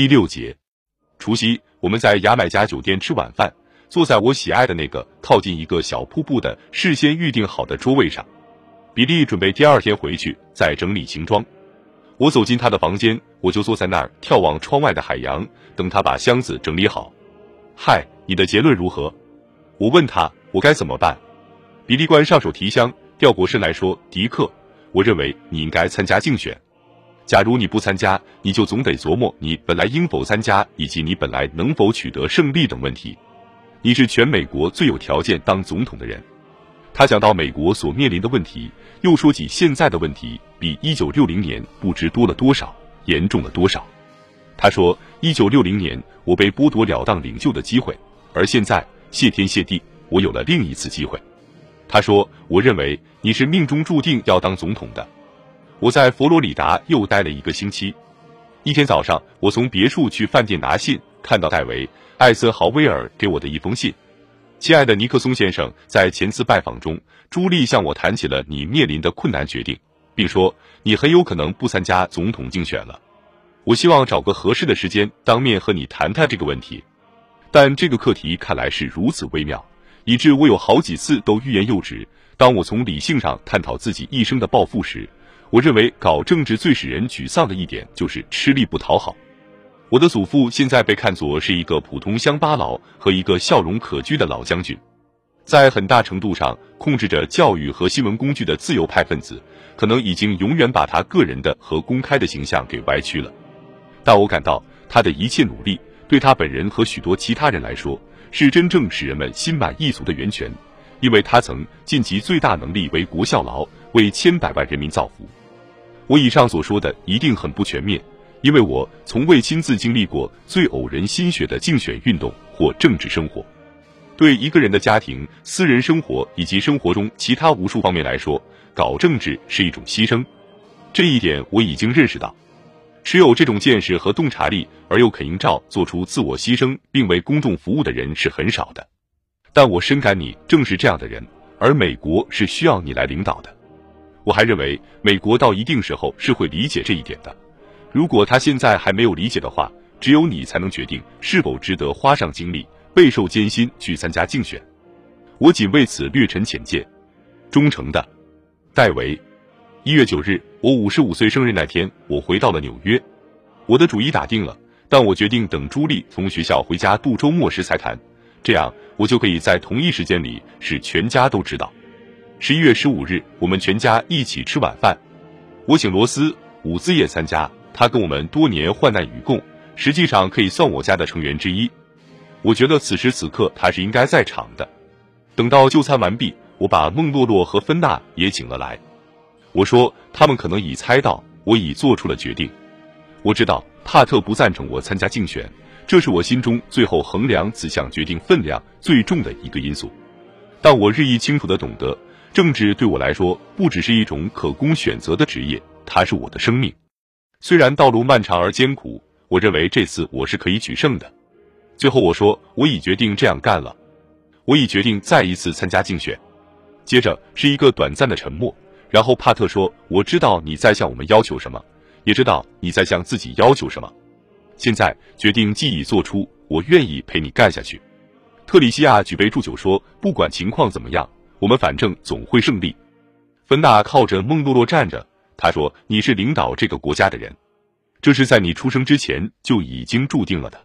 第六节，除夕，我们在牙买加酒店吃晚饭，坐在我喜爱的那个靠近一个小瀑布的事先预定好的桌位上。比利准备第二天回去再整理行装。我走进他的房间，我就坐在那儿眺望窗外的海洋，等他把箱子整理好。嗨，你的结论如何？我问他，我该怎么办？比利官上手提箱，掉过身来说：“迪克，我认为你应该参加竞选。假如你不参加，你就总得琢磨你本来应否参加，以及你本来能否取得胜利等问题。你是全美国最有条件当总统的人。”他讲到美国所面临的问题，又说起现在的问题比一九六零年不知多了多少，严重了多少。他说：“一九六零年我被剥夺了当领袖的机会，而现在谢天谢地，我有了另一次机会。”他说：“我认为你是命中注定要当总统的。”我在佛罗里达又待了一个星期。一天早上，我从别墅去饭店拿信，看到戴维·艾森豪威尔给我的一封信。亲爱的尼克松先生，在前次拜访中，朱莉向我谈起了你面临的困难决定，并说你很有可能不参加总统竞选了。我希望找个合适的时间当面和你谈谈这个问题，但这个课题看来是如此微妙，以致我有好几次都欲言又止。当我从理性上探讨自己一生的抱负时，我认为搞政治最使人沮丧的一点就是吃力不讨好。我的祖父现在被看作是一个普通乡巴佬和一个笑容可掬的老将军，在很大程度上控制着教育和新闻工具的自由派分子，可能已经永远把他个人的和公开的形象给歪曲了。但我感到他的一切努力，对他本人和许多其他人来说，是真正使人们心满意足的源泉，因为他曾尽其最大能力为国效劳，为千百万人民造福。我以上所说的一定很不全面。因为我从未亲自经历过最偶人心血的竞选运动或政治生活，对一个人的家庭、私人生活以及生活中其他无数方面来说，搞政治是一种牺牲。这一点我已经认识到。持有这种见识和洞察力而又肯应照做出自我牺牲并为公众服务的人是很少的。但我深感你正是这样的人，而美国是需要你来领导的。我还认为美国到一定时候是会理解这一点的。如果他现在还没有理解的话，只有你才能决定是否值得花上精力、备受艰辛去参加竞选。我仅为此略陈浅见。忠诚的，戴维。一月九日，我五十五岁生日那天，我回到了纽约。我的主意打定了，但我决定等朱莉从学校回家度周末时才谈，这样我就可以在同一时间里使全家都知道。十一月十五日，我们全家一起吃晚饭。我请罗斯·伍兹也参加。他跟我们多年患难与共，实际上可以算我家的成员之一。我觉得此时此刻他是应该在场的。等到就餐完毕，我把孟洛洛和芬娜也请了来。我说他们可能已猜到我已做出了决定。我知道帕特不赞成我参加竞选，这是我心中最后衡量此项决定分量最重的一个因素。但我日益清楚地懂得，政治对我来说不只是一种可供选择的职业，它是我的生命。虽然道路漫长而艰苦，我认为这次我是可以取胜的。最后我说，我已决定这样干了，我已决定再一次参加竞选。接着是一个短暂的沉默，然后帕特说：“我知道你在向我们要求什么，也知道你在向自己要求什么。现在决定既已做出，我愿意陪你干下去。”特里西亚举杯祝酒说：“不管情况怎么样，我们反正总会胜利。”芬娜靠着孟洛洛站着。他说：“你是领导这个国家的人，这是在你出生之前就已经注定了的。”